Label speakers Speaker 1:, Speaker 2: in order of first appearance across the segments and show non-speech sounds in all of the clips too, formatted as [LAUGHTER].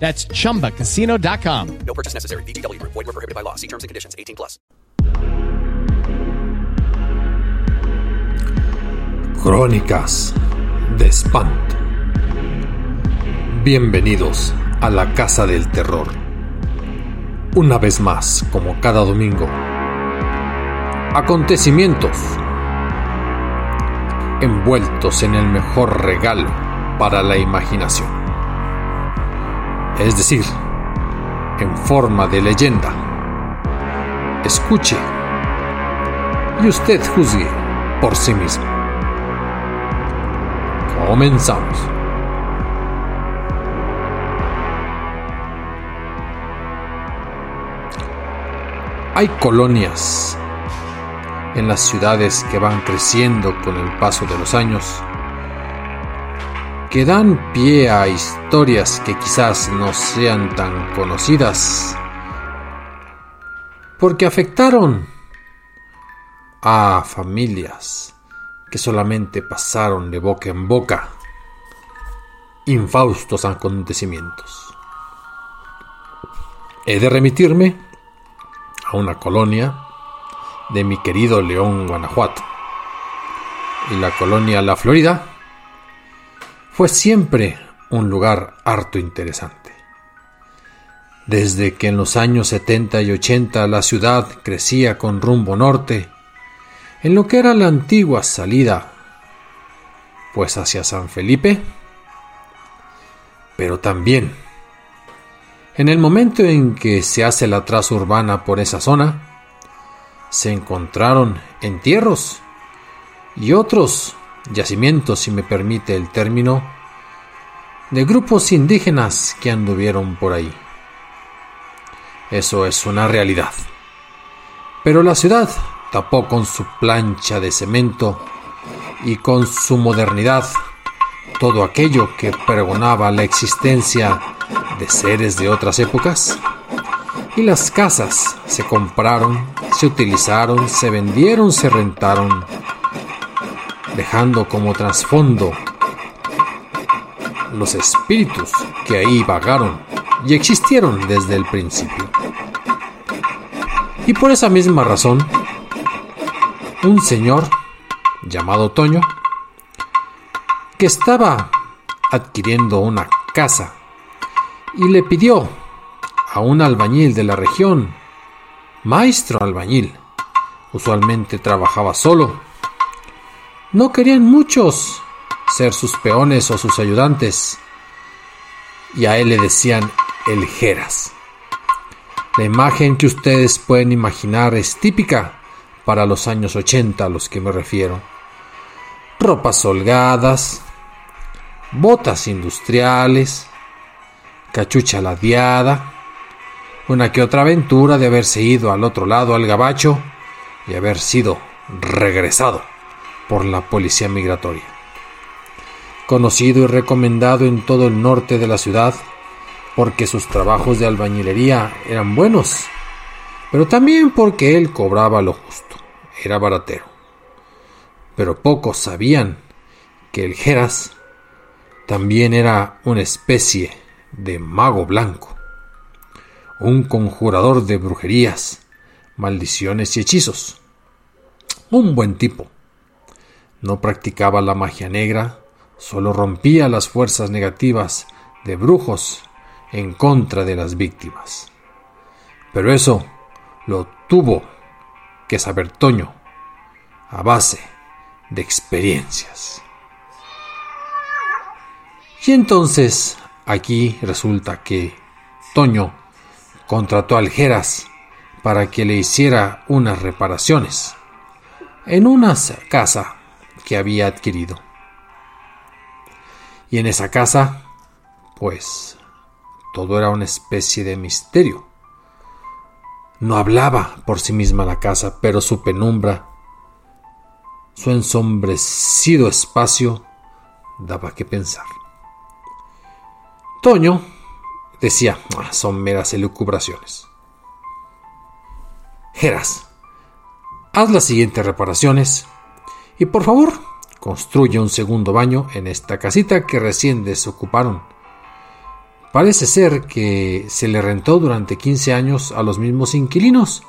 Speaker 1: That's chumbacasino.com.
Speaker 2: No purchase necessary. VGW Group. Void were prohibited by law. See terms and conditions. 18 plus.
Speaker 3: Crónicas de Espanto. Bienvenidos a la Casa del Terror. Una vez más, como cada domingo. Acontecimientos envueltos en el mejor regalo para la imaginación. Es decir, en forma de leyenda. Escuche y usted juzgue por sí mismo. Comenzamos. Hay colonias en las ciudades que van creciendo con el paso de los años, que dan pie a historias que quizás no sean tan conocidas, porque afectaron a familias que solamente pasaron de boca en boca infaustos acontecimientos. He de remitirme a una colonia de mi querido León, Guanajuato. Y la colonia La Florida fue siempre un lugar harto interesante. Desde que en los años 70 y 80 la ciudad crecía con rumbo norte, en lo que era la antigua salida, pues hacia San Felipe, pero también en el momento en que se hace la traza urbana por esa zona, se encontraron entierros y otros yacimientos, si me permite el término, de grupos indígenas que anduvieron por ahí. Eso es una realidad. Pero la ciudad tapó con su plancha de cemento y con su modernidad todo aquello que pregonaba la existencia de seres de otras épocas. Y las casas se compraron, se utilizaron, se vendieron, se rentaron, dejando como trasfondo los espíritus que ahí vagaron y existieron desde el principio. Y por esa misma razón, un señor llamado Toño, que estaba adquiriendo una casa y le pidió a un albañil de la región, maestro albañil, usualmente trabajaba solo, no querían muchos ser sus peones o sus ayudantes, y a él le decían el Jeras. La imagen que ustedes pueden imaginar es típica para los años 80 a los que me refiero. Ropas holgadas, botas industriales, cachucha ladeada, una que otra aventura de haberse ido al otro lado al gabacho y haber sido regresado por la policía migratoria. Conocido y recomendado en todo el norte de la ciudad porque sus trabajos de albañilería eran buenos pero también porque él cobraba lo justo, era baratero. Pero pocos sabían que el Geras también era una especie de mago blanco, un conjurador de brujerías, maldiciones y hechizos. Un buen tipo. No practicaba la magia negra, solo rompía las fuerzas negativas de brujos en contra de las víctimas. Pero eso lo tuvo que saber Toño a base de experiencias. Y entonces aquí resulta que Toño contrató a Aljeras para que le hiciera unas reparaciones en una casa que había adquirido. Y en esa casa, pues, todo era una especie de misterio. No hablaba por sí misma la casa, pero su penumbra, su ensombrecido espacio, daba que pensar. Toño decía, ah, son meras elucubraciones. Geras, haz las siguientes reparaciones y por favor construye un segundo baño en esta casita que recién desocuparon. Parece ser que se le rentó durante 15 años a los mismos inquilinos,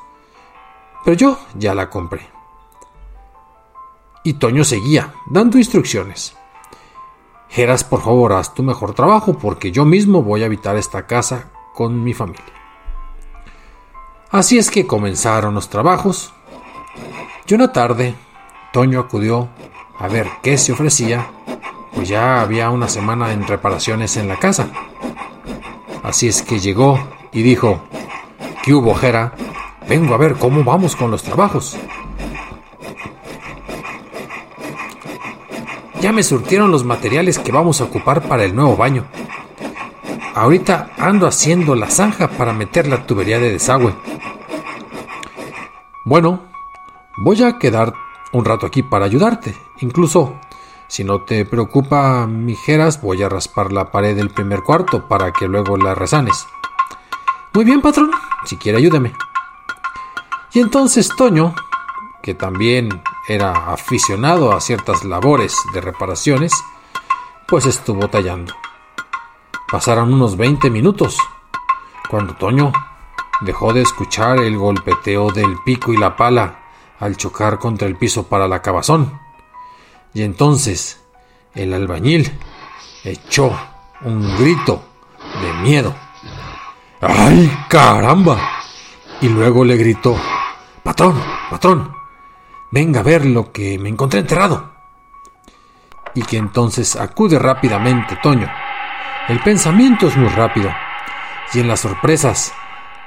Speaker 3: pero yo ya la compré. Y Toño seguía, dando instrucciones. Geras, por favor, haz tu mejor trabajo porque yo mismo voy a habitar esta casa con mi familia. Así es que comenzaron los trabajos y una tarde Toño acudió a ver qué se ofrecía, pues ya había una semana en reparaciones en la casa. Así es que llegó y dijo, ¿qué hubo, Jera? Vengo a ver cómo vamos con los trabajos. Ya me surtieron los materiales que vamos a ocupar para el nuevo baño. Ahorita ando haciendo la zanja para meter la tubería de desagüe. Bueno, voy a quedar un rato aquí para ayudarte. Incluso, si no te preocupa, mijeras, voy a raspar la pared del primer cuarto para que luego la resanes. Muy bien, patrón, si quiere ayúdeme. Y entonces Toño, que también era aficionado a ciertas labores de reparaciones, pues estuvo tallando. Pasaron unos 20 minutos, cuando Toño dejó de escuchar el golpeteo del pico y la pala al chocar contra el piso para la cabazón. Y entonces el albañil echó un grito de miedo. ¡Ay, caramba! Y luego le gritó, Patrón, patrón, venga a ver lo que me encontré enterrado. Y que entonces acude rápidamente Toño. El pensamiento es muy rápido, y en las sorpresas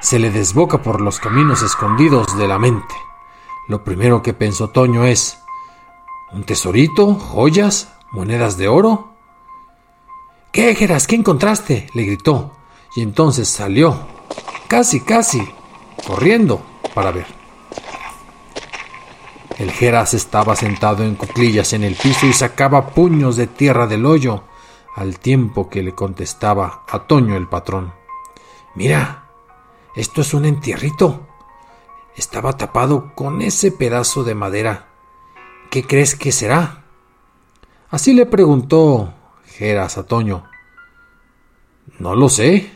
Speaker 3: se le desboca por los caminos escondidos de la mente. Lo primero que pensó Toño es, ¿un tesorito? ¿Joyas? ¿Monedas de oro? ¿Qué, Geras? ¿Qué encontraste? le gritó, y entonces salió, casi, casi, corriendo para ver. El Geras estaba sentado en cuclillas en el piso y sacaba puños de tierra del hoyo, al tiempo que le contestaba a Toño el patrón. Mira, esto es un entierrito. Estaba tapado con ese pedazo de madera. ¿Qué crees que será? Así le preguntó Geras a. No lo sé.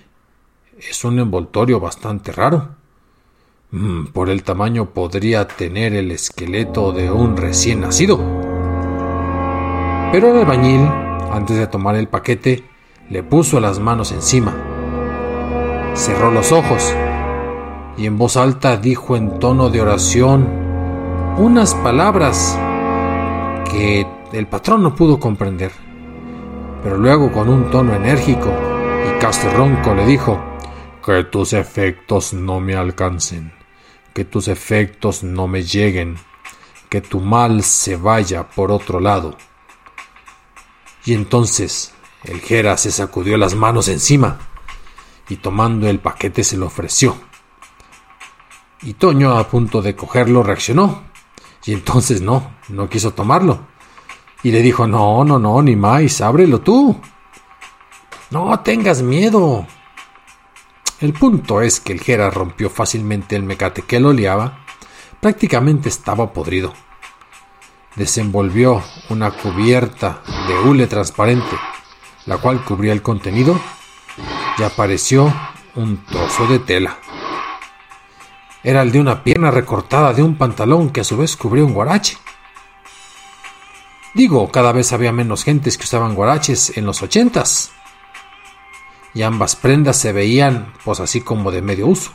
Speaker 3: Es un envoltorio bastante raro. Mm, por el tamaño podría tener el esqueleto de un recién nacido. Pero el albañil, antes de tomar el paquete, le puso las manos encima. Cerró los ojos y en voz alta dijo en tono de oración unas palabras que el patrón no pudo comprender. Pero luego con un tono enérgico y casi ronco le dijo, que tus efectos no me alcancen que tus efectos no me lleguen, que tu mal se vaya por otro lado. Y entonces el Jera se sacudió las manos encima y tomando el paquete se lo ofreció. Y Toño, a punto de cogerlo, reaccionó. Y entonces no, no quiso tomarlo. Y le dijo, no, no, no, ni más, ábrelo tú. No tengas miedo. El punto es que el Jera rompió fácilmente el mecate que lo liaba. Prácticamente estaba podrido. Desenvolvió una cubierta de hule transparente, la cual cubría el contenido, y apareció un trozo de tela. Era el de una pierna recortada de un pantalón que a su vez cubría un guarache. Digo, cada vez había menos gentes que usaban guaraches en los ochentas. Y ambas prendas se veían, pues así como de medio uso.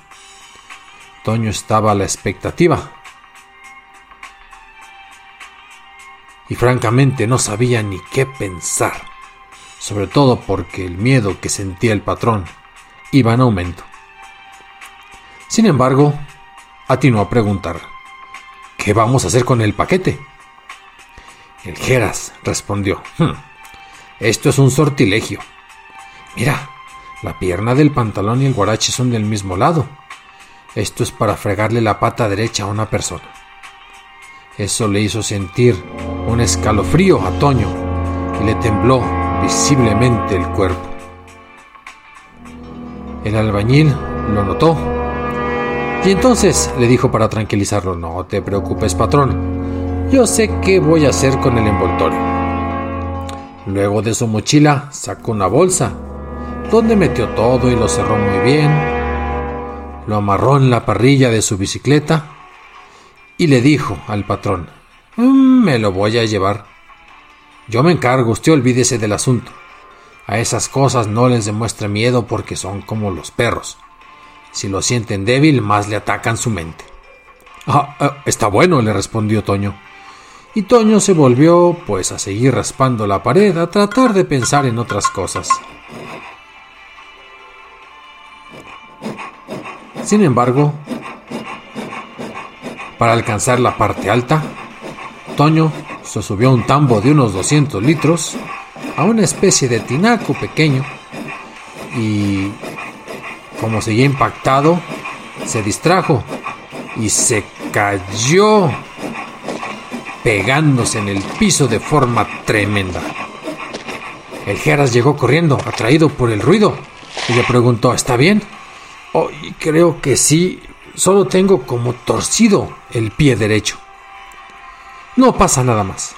Speaker 3: Toño estaba a la expectativa. Y francamente no sabía ni qué pensar, sobre todo porque el miedo que sentía el patrón iba en aumento. Sin embargo, atinó a preguntar, ¿qué vamos a hacer con el paquete? El Geras respondió, hmm, esto es un sortilegio. Mira, la pierna del pantalón y el guarache son del mismo lado. Esto es para fregarle la pata derecha a una persona. Eso le hizo sentir un escalofrío a Toño y le tembló visiblemente el cuerpo. El albañil lo notó y entonces le dijo para tranquilizarlo, no te preocupes patrón, yo sé qué voy a hacer con el envoltorio. Luego de su mochila sacó una bolsa, donde metió todo y lo cerró muy bien, lo amarró en la parrilla de su bicicleta y le dijo al patrón, mm, me lo voy a llevar. Yo me encargo, usted olvídese del asunto. A esas cosas no les demuestre miedo porque son como los perros. Si lo sienten débil, más le atacan su mente. Ah, ah, está bueno, le respondió Toño. Y Toño se volvió, pues, a seguir raspando la pared, a tratar de pensar en otras cosas. Sin embargo, para alcanzar la parte alta, Toño se subió a un tambo de unos 200 litros, a una especie de tinaco pequeño, y como seguía impactado, se distrajo y se cayó pegándose en el piso de forma tremenda. El Geras llegó corriendo, atraído por el ruido, y le preguntó, ¿está bien? Oh, creo que sí, solo tengo como torcido el pie derecho. No pasa nada más.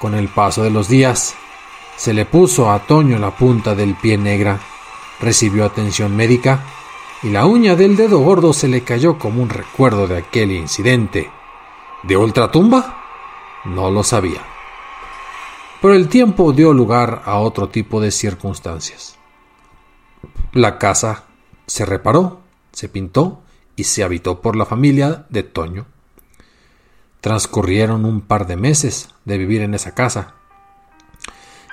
Speaker 3: Con el paso de los días, se le puso a Toño la punta del pie negra recibió atención médica y la uña del dedo gordo se le cayó como un recuerdo de aquel incidente. ¿De ultratumba? No lo sabía. Pero el tiempo dio lugar a otro tipo de circunstancias. La casa se reparó, se pintó y se habitó por la familia de Toño. Transcurrieron un par de meses de vivir en esa casa,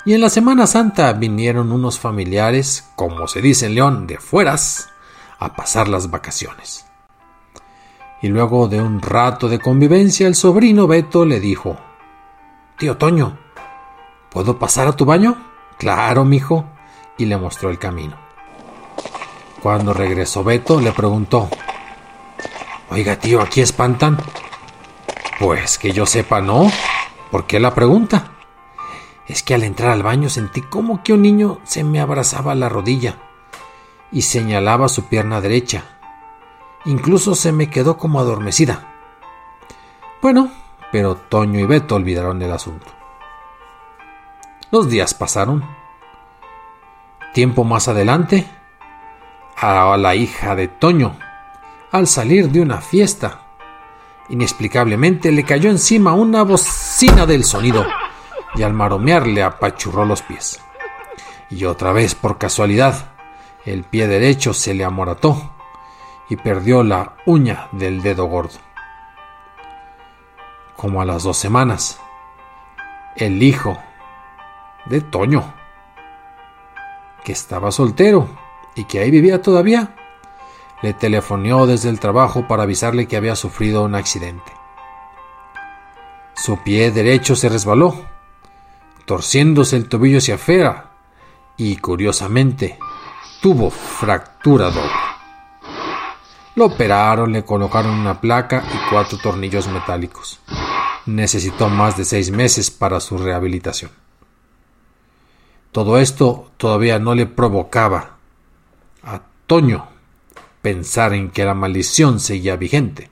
Speaker 3: y en la Semana Santa vinieron unos familiares, como se dice en León, de fueras, a pasar las vacaciones. Y luego de un rato de convivencia, el sobrino Beto le dijo: Tío Toño, ¿puedo pasar a tu baño? Claro, mijo, y le mostró el camino. Cuando regresó Beto, le preguntó: Oiga, tío, ¿aquí espantan? Pues que yo sepa, no. ¿Por qué la pregunta? Es que al entrar al baño sentí como que un niño se me abrazaba la rodilla y señalaba su pierna derecha. Incluso se me quedó como adormecida. Bueno, pero Toño y Beto olvidaron el asunto. Los días pasaron. Tiempo más adelante, a la hija de Toño, al salir de una fiesta, inexplicablemente le cayó encima una bocina del sonido y al maromear le apachurró los pies. Y otra vez, por casualidad, el pie derecho se le amorató y perdió la uña del dedo gordo. Como a las dos semanas, el hijo de Toño, que estaba soltero y que ahí vivía todavía, le telefoneó desde el trabajo para avisarle que había sufrido un accidente. Su pie derecho se resbaló torciéndose el tobillo hacia afuera y, curiosamente, tuvo fractura doble. Lo operaron, le colocaron una placa y cuatro tornillos metálicos. Necesitó más de seis meses para su rehabilitación. Todo esto todavía no le provocaba a Toño pensar en que la maldición seguía vigente.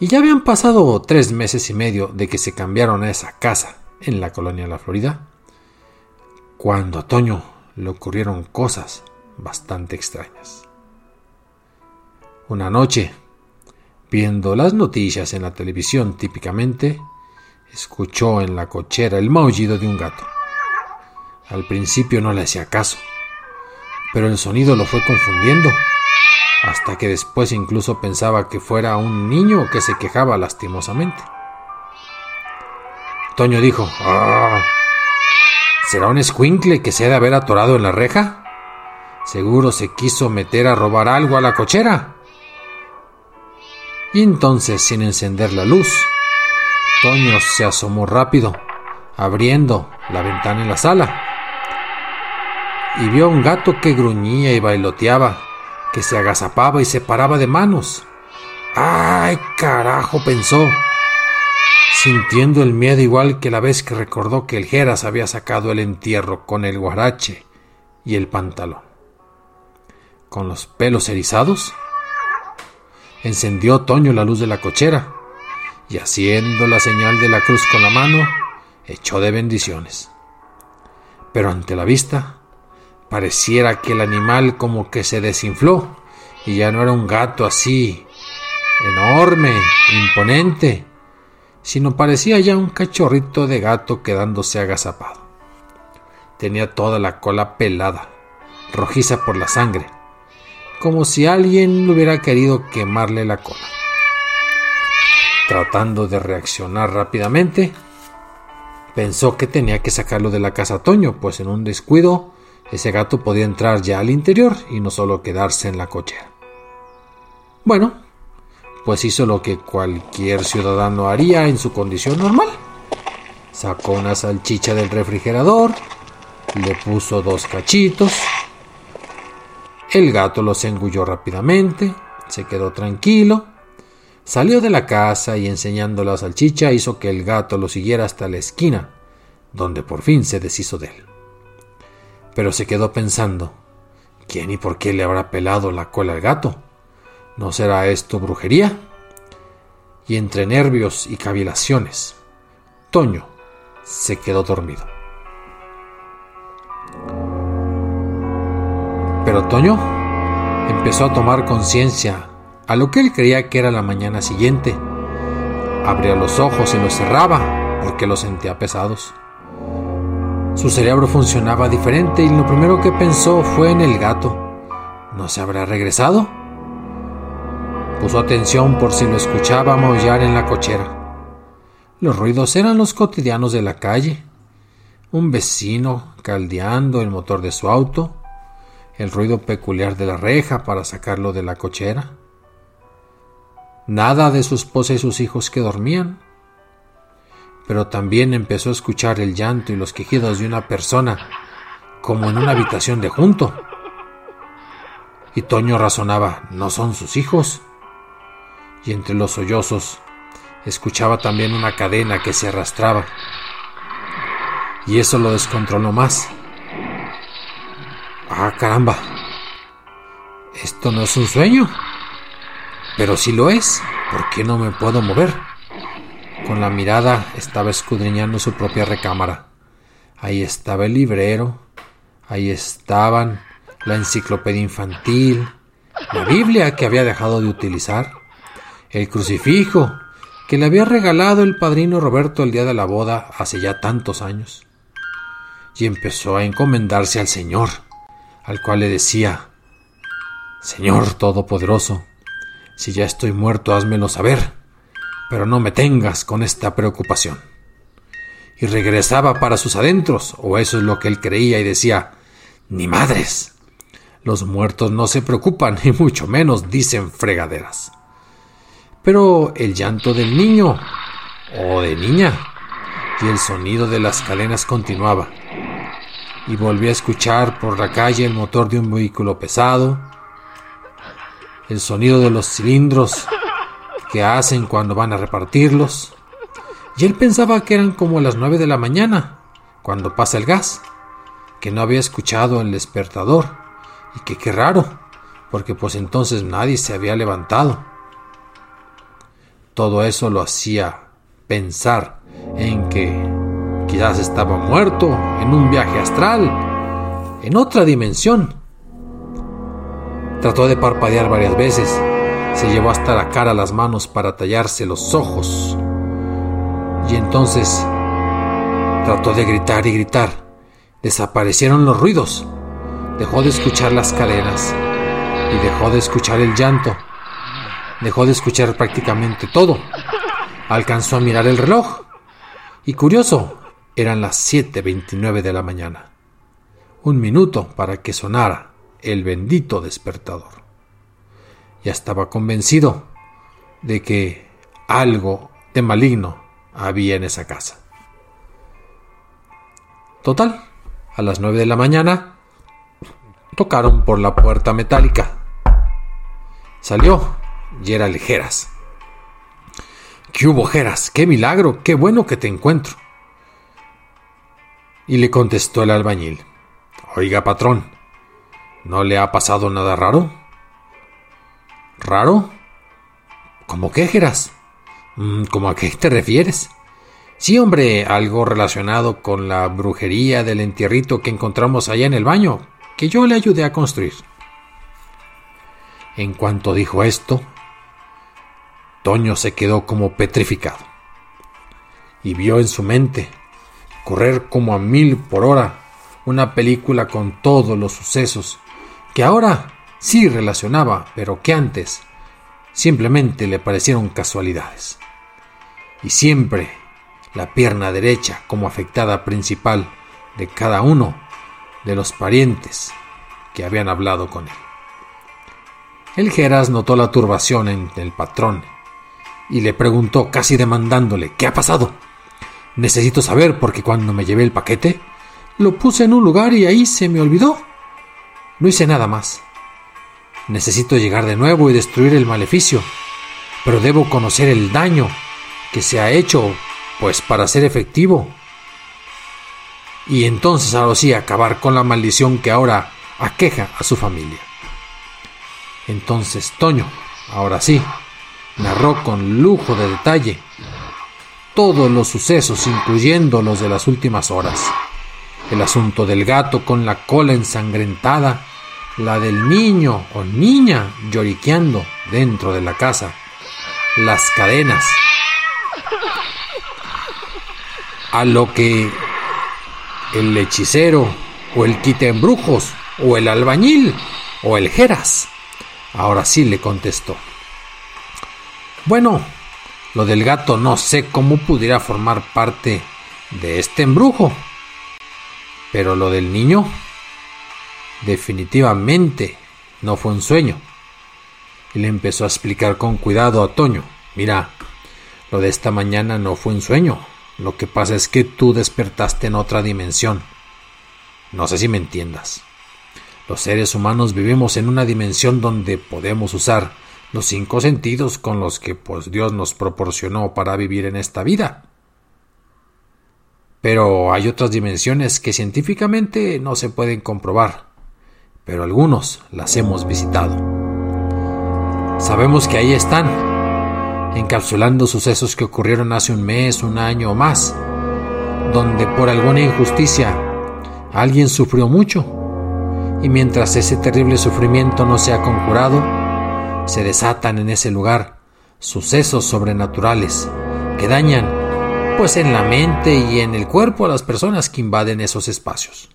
Speaker 3: Y ya habían pasado tres meses y medio de que se cambiaron a esa casa en la colonia de la Florida, cuando a le ocurrieron cosas bastante extrañas. Una noche, viendo las noticias en la televisión típicamente, escuchó en la cochera el maullido de un gato. Al principio no le hacía caso, pero el sonido lo fue confundiendo, hasta que después incluso pensaba que fuera un niño que se quejaba lastimosamente. Toño dijo, ah, ¿será un escuincle que se ha de haber atorado en la reja? Seguro se quiso meter a robar algo a la cochera. Y entonces, sin encender la luz, Toño se asomó rápido, abriendo la ventana en la sala y vio a un gato que gruñía y bailoteaba, que se agazapaba y se paraba de manos. ¡Ay, carajo! pensó, sintiendo el miedo igual que la vez que recordó que el Geras había sacado el entierro con el guarache y el pantalón. Con los pelos erizados, encendió Toño la luz de la cochera y haciendo la señal de la cruz con la mano, echó de bendiciones. Pero ante la vista, Pareciera que el animal como que se desinfló y ya no era un gato así enorme, imponente, sino parecía ya un cachorrito de gato quedándose agazapado. Tenía toda la cola pelada, rojiza por la sangre, como si alguien hubiera querido quemarle la cola. Tratando de reaccionar rápidamente, pensó que tenía que sacarlo de la casa Toño, pues en un descuido ese gato podía entrar ya al interior y no solo quedarse en la cochera. Bueno, pues hizo lo que cualquier ciudadano haría en su condición normal. Sacó una salchicha del refrigerador, le puso dos cachitos, el gato los engulló rápidamente, se quedó tranquilo, salió de la casa y enseñando la salchicha hizo que el gato lo siguiera hasta la esquina, donde por fin se deshizo de él pero se quedó pensando, ¿quién y por qué le habrá pelado la cola al gato? ¿No será esto brujería? Y entre nervios y cavilaciones, Toño se quedó dormido. Pero Toño empezó a tomar conciencia a lo que él creía que era la mañana siguiente. Abría los ojos y los cerraba porque los sentía pesados. Su cerebro funcionaba diferente y lo primero que pensó fue en el gato. ¿No se habrá regresado? Puso atención por si lo escuchaba maullar en la cochera. Los ruidos eran los cotidianos de la calle. Un vecino caldeando el motor de su auto, el ruido peculiar de la reja para sacarlo de la cochera. Nada de su esposa y sus hijos que dormían pero también empezó a escuchar el llanto y los quejidos de una persona, como en una habitación de junto. Y Toño razonaba, no son sus hijos. Y entre los sollozos escuchaba también una cadena que se arrastraba. Y eso lo descontroló más. Ah, caramba. Esto no es un sueño. Pero si lo es, ¿por qué no me puedo mover? Con la mirada estaba escudriñando su propia recámara. Ahí estaba el librero, ahí estaban la enciclopedia infantil, la Biblia que había dejado de utilizar, el crucifijo que le había regalado el padrino Roberto el día de la boda hace ya tantos años. Y empezó a encomendarse al Señor, al cual le decía, Señor Todopoderoso, si ya estoy muerto, házmelo saber pero no me tengas con esta preocupación. Y regresaba para sus adentros, o eso es lo que él creía, y decía, ni madres. Los muertos no se preocupan, [LAUGHS] y mucho menos dicen fregaderas. Pero el llanto del niño, o de niña, y el sonido de las cadenas continuaba, y volví a escuchar por la calle el motor de un vehículo pesado, el sonido de los cilindros que hacen cuando van a repartirlos. Y él pensaba que eran como las nueve de la mañana, cuando pasa el gas, que no había escuchado el despertador Y que qué raro, porque pues entonces nadie se había levantado. Todo eso lo hacía pensar en que quizás estaba muerto en un viaje astral, en otra dimensión. Trató de parpadear varias veces, se llevó hasta la cara las manos para tallarse los ojos. Y entonces trató de gritar y gritar. Desaparecieron los ruidos. Dejó de escuchar las cadenas y dejó de escuchar el llanto. Dejó de escuchar prácticamente todo. Alcanzó a mirar el reloj. Y curioso, eran las 7.29 de la mañana. Un minuto para que sonara el bendito despertador. Ya estaba convencido de que algo de maligno había en esa casa. Total, a las 9 de la mañana tocaron por la puerta metálica. Salió y era ligeras. ¿Qué hubo, Jeras? ¡Qué milagro! ¡Qué bueno que te encuentro! Y le contestó el albañil. Oiga, patrón, ¿no le ha pasado nada raro? ¿Raro? ¿Cómo qué, Jeras? Mm, ¿Cómo a qué te refieres? Sí, hombre, algo relacionado con la brujería del entierrito que encontramos allá en el baño, que yo le ayudé a construir. En cuanto dijo esto, Toño se quedó como petrificado y vio en su mente correr como a mil por hora una película con todos los sucesos que ahora sí relacionaba, pero que antes simplemente le parecieron casualidades. Y siempre la pierna derecha como afectada principal de cada uno de los parientes que habían hablado con él. El Geras notó la turbación en el patrón y le preguntó casi demandándole ¿Qué ha pasado? Necesito saber porque cuando me llevé el paquete lo puse en un lugar y ahí se me olvidó. No hice nada más. Necesito llegar de nuevo y destruir el maleficio, pero debo conocer el daño que se ha hecho, pues para ser efectivo. Y entonces ahora sí acabar con la maldición que ahora aqueja a su familia. Entonces Toño, ahora sí, narró con lujo de detalle todos los sucesos, incluyendo los de las últimas horas. El asunto del gato con la cola ensangrentada, la del niño o niña lloriqueando dentro de la casa, las cadenas, a lo que el hechicero o el quitaembrujos o el albañil o el jeras. Ahora sí le contestó. Bueno, lo del gato no sé cómo pudiera formar parte de este embrujo. Pero lo del niño definitivamente no fue un sueño. Y le empezó a explicar con cuidado a Toño. Mira, lo de esta mañana no fue un sueño. Lo que pasa es que tú despertaste en otra dimensión. No sé si me entiendas. Los seres humanos vivimos en una dimensión donde podemos usar los cinco sentidos con los que pues Dios nos proporcionó para vivir en esta vida. Pero hay otras dimensiones que científicamente no se pueden comprobar, pero algunos las hemos visitado. Sabemos que ahí están, encapsulando sucesos que ocurrieron hace un mes, un año o más, donde por alguna injusticia alguien sufrió mucho, y mientras ese terrible sufrimiento no se ha conjurado, se desatan en ese lugar sucesos sobrenaturales que dañan pues en la mente y en el cuerpo a las personas que invaden esos espacios.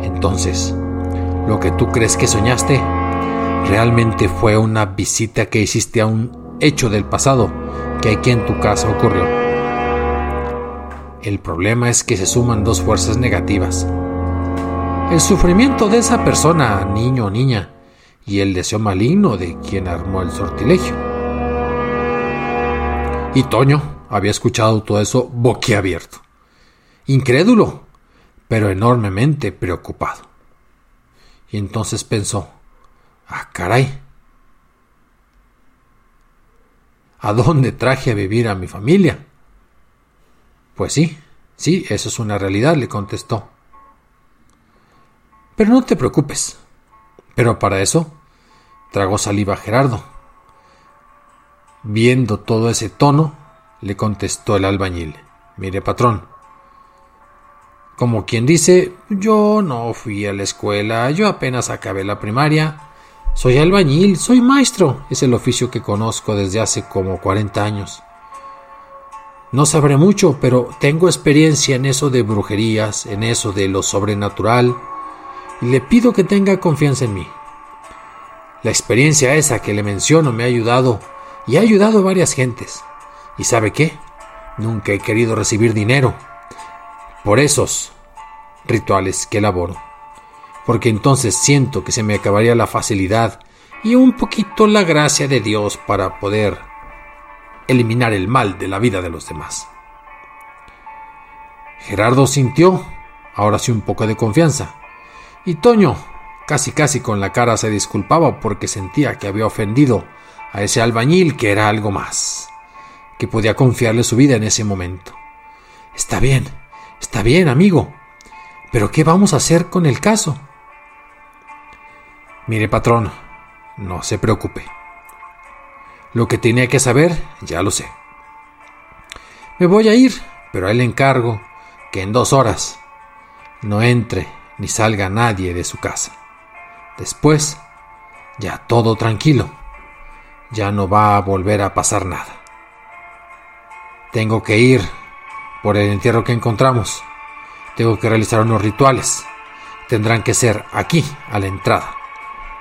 Speaker 3: Entonces, lo que tú crees que soñaste realmente fue una visita que hiciste a un hecho del pasado que aquí en tu casa ocurrió. El problema es que se suman dos fuerzas negativas. El sufrimiento de esa persona, niño o niña, y el deseo maligno de quien armó el sortilegio. Y Toño había escuchado todo eso boquiabierto, incrédulo, pero enormemente preocupado. Y entonces pensó, ah, caray, ¿a dónde traje a vivir a mi familia? Pues sí, sí, eso es una realidad, le contestó. Pero no te preocupes, Pero para eso tragó saliva Gerardo. Viendo todo ese tono, le contestó el albañil. Mire, patrón. Como quien dice, yo no fui a la escuela, yo apenas acabé la primaria. Soy albañil, soy maestro, es el oficio que conozco desde hace como 40 años. No sabré mucho, pero tengo experiencia en eso de brujerías, en eso de lo sobrenatural, y le pido que tenga confianza en mí. La experiencia esa que le menciono me ha ayudado y ha ayudado a varias gentes. ¿Y sabe qué? Nunca he querido recibir dinero por esos rituales que elaboro, porque entonces siento que se me acabaría la facilidad y un poquito la gracia de Dios para poder eliminar el mal de la vida de los demás. Gerardo sintió, ahora sí un poco de confianza, y Toño, casi casi con la cara, se disculpaba porque sentía que había ofendido a ese albañil que era algo más, que podía confiarle su vida en ese momento. Está bien, está bien, amigo, pero ¿qué vamos a hacer con el caso? Mire, patrón, no se preocupe. Lo que tenía que saber, ya lo sé. Me voy a ir, pero a él le encargo que en dos horas no entre ni salga nadie de su casa. Después, ya todo tranquilo. Ya no va a volver a pasar nada. Tengo que ir por el entierro que encontramos. Tengo que realizar unos rituales. Tendrán que ser aquí, a la entrada,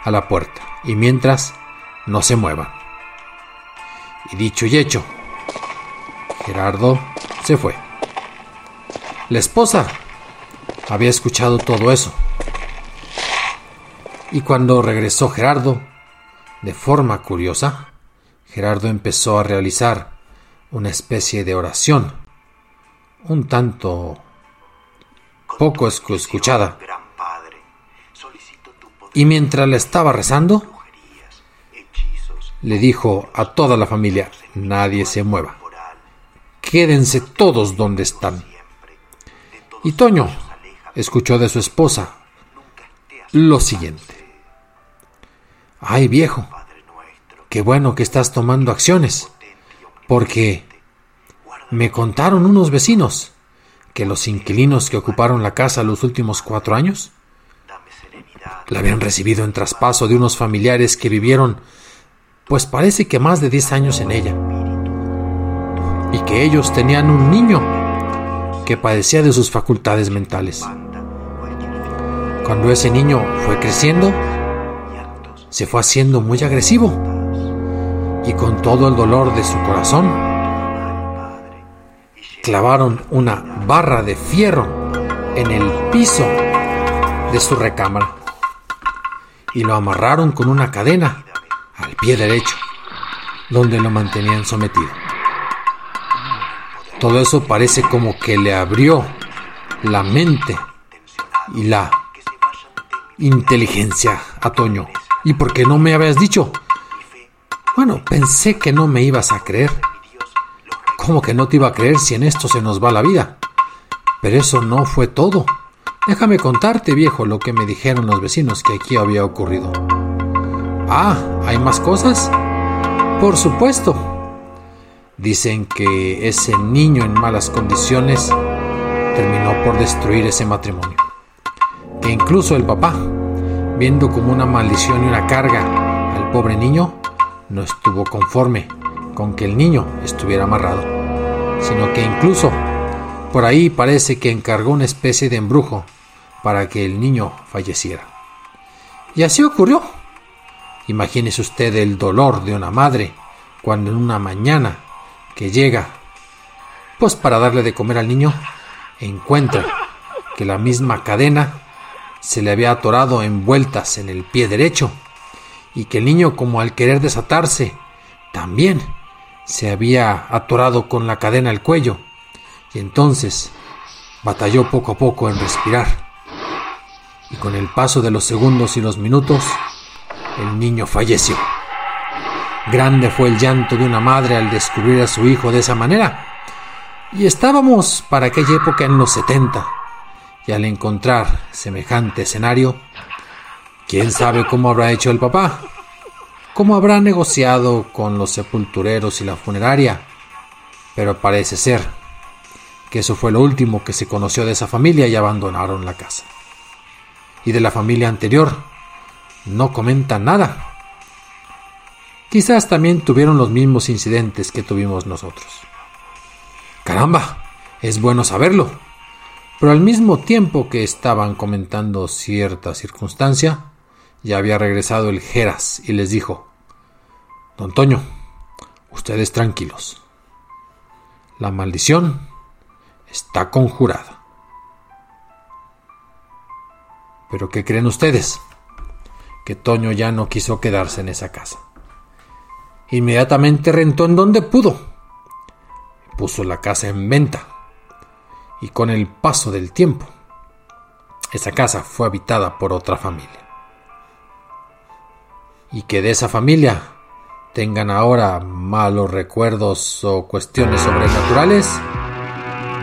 Speaker 3: a la puerta. Y mientras, no se muevan. Y dicho y hecho, Gerardo se fue. La esposa había escuchado todo eso. Y cuando regresó Gerardo, de forma curiosa, Gerardo empezó a realizar una especie de oración, un tanto poco escuchada. Y mientras la estaba rezando, le dijo a toda la familia, nadie se mueva, quédense todos donde están. Y Toño escuchó de su esposa lo siguiente. Ay viejo, qué bueno que estás tomando acciones, porque me contaron unos vecinos que los inquilinos que ocuparon la casa los últimos cuatro años la habían recibido en traspaso de unos familiares que vivieron pues parece que más de 10 años en ella. Y que ellos tenían un niño que padecía de sus facultades mentales. Cuando ese niño fue creciendo, se fue haciendo muy agresivo y con todo el dolor de su corazón, clavaron una barra de fierro en el piso de su recámara y lo amarraron con una cadena al pie derecho, donde lo mantenían sometido. Todo eso parece como que le abrió la mente y la inteligencia a Toño. ¿Y por qué no me habías dicho? Bueno, pensé que no me ibas a creer. ¿Cómo que no te iba a creer si en esto se nos va la vida? Pero eso no fue todo. Déjame contarte, viejo, lo que me dijeron los vecinos que aquí había ocurrido. Ah, ¿hay más cosas? Por supuesto. Dicen que ese niño en malas condiciones terminó por destruir ese matrimonio. Que incluso el papá, viendo como una maldición y una carga al pobre niño, no estuvo conforme con que el niño estuviera amarrado, sino que incluso por ahí parece que encargó una especie de embrujo para que el niño falleciera. Y así ocurrió. Imagínese usted el dolor de una madre cuando en una mañana que llega, pues para darle de comer al niño, encuentra que la misma cadena se le había atorado en vueltas en el pie derecho y que el niño como al querer desatarse también se había atorado con la cadena al cuello y entonces batalló poco a poco en respirar y con el paso de los segundos y los minutos el niño falleció. Grande fue el llanto de una madre al descubrir a su hijo de esa manera. Y estábamos para aquella época en los 70. Y al encontrar semejante escenario, ¿Quién sabe cómo habrá hecho el papá? ¿Cómo habrá negociado con los sepultureros y la funeraria? Pero parece ser que eso fue lo último que se conoció de esa familia y abandonaron la casa. Y de la familia anterior no comentan nada. Quizás también tuvieron los mismos incidentes que tuvimos nosotros. Caramba, es bueno saberlo. Pero al mismo tiempo que estaban comentando cierta circunstancia, ya había regresado el Geras y les dijo, Don Toño, ustedes tranquilos. La maldición está conjurada. Pero ¿qué creen ustedes? Que Toño ya no quiso quedarse en esa casa. Inmediatamente rentó en donde pudo. Puso la casa en venta. Y con el paso del tiempo, esa casa fue habitada por otra familia. Y que de esa familia tengan ahora malos recuerdos o cuestiones sobrenaturales,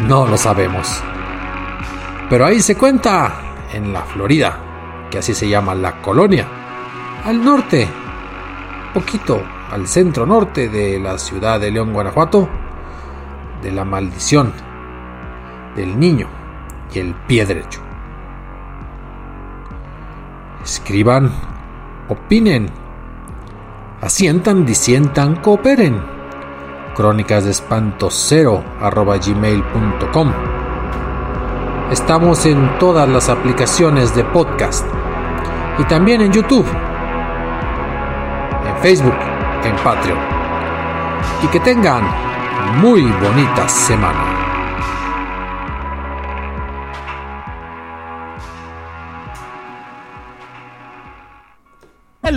Speaker 3: no lo sabemos. Pero ahí se cuenta, en la Florida, que así se llama la colonia, al norte, poquito al centro norte de la ciudad de León, Guanajuato, de la maldición del niño y el pie derecho. Escriban, opinen, asientan, disientan, cooperen. Crónicas de espanto cero. Estamos en todas las aplicaciones de podcast y también en YouTube, en Facebook, en Patreon. Y que tengan muy bonita semana.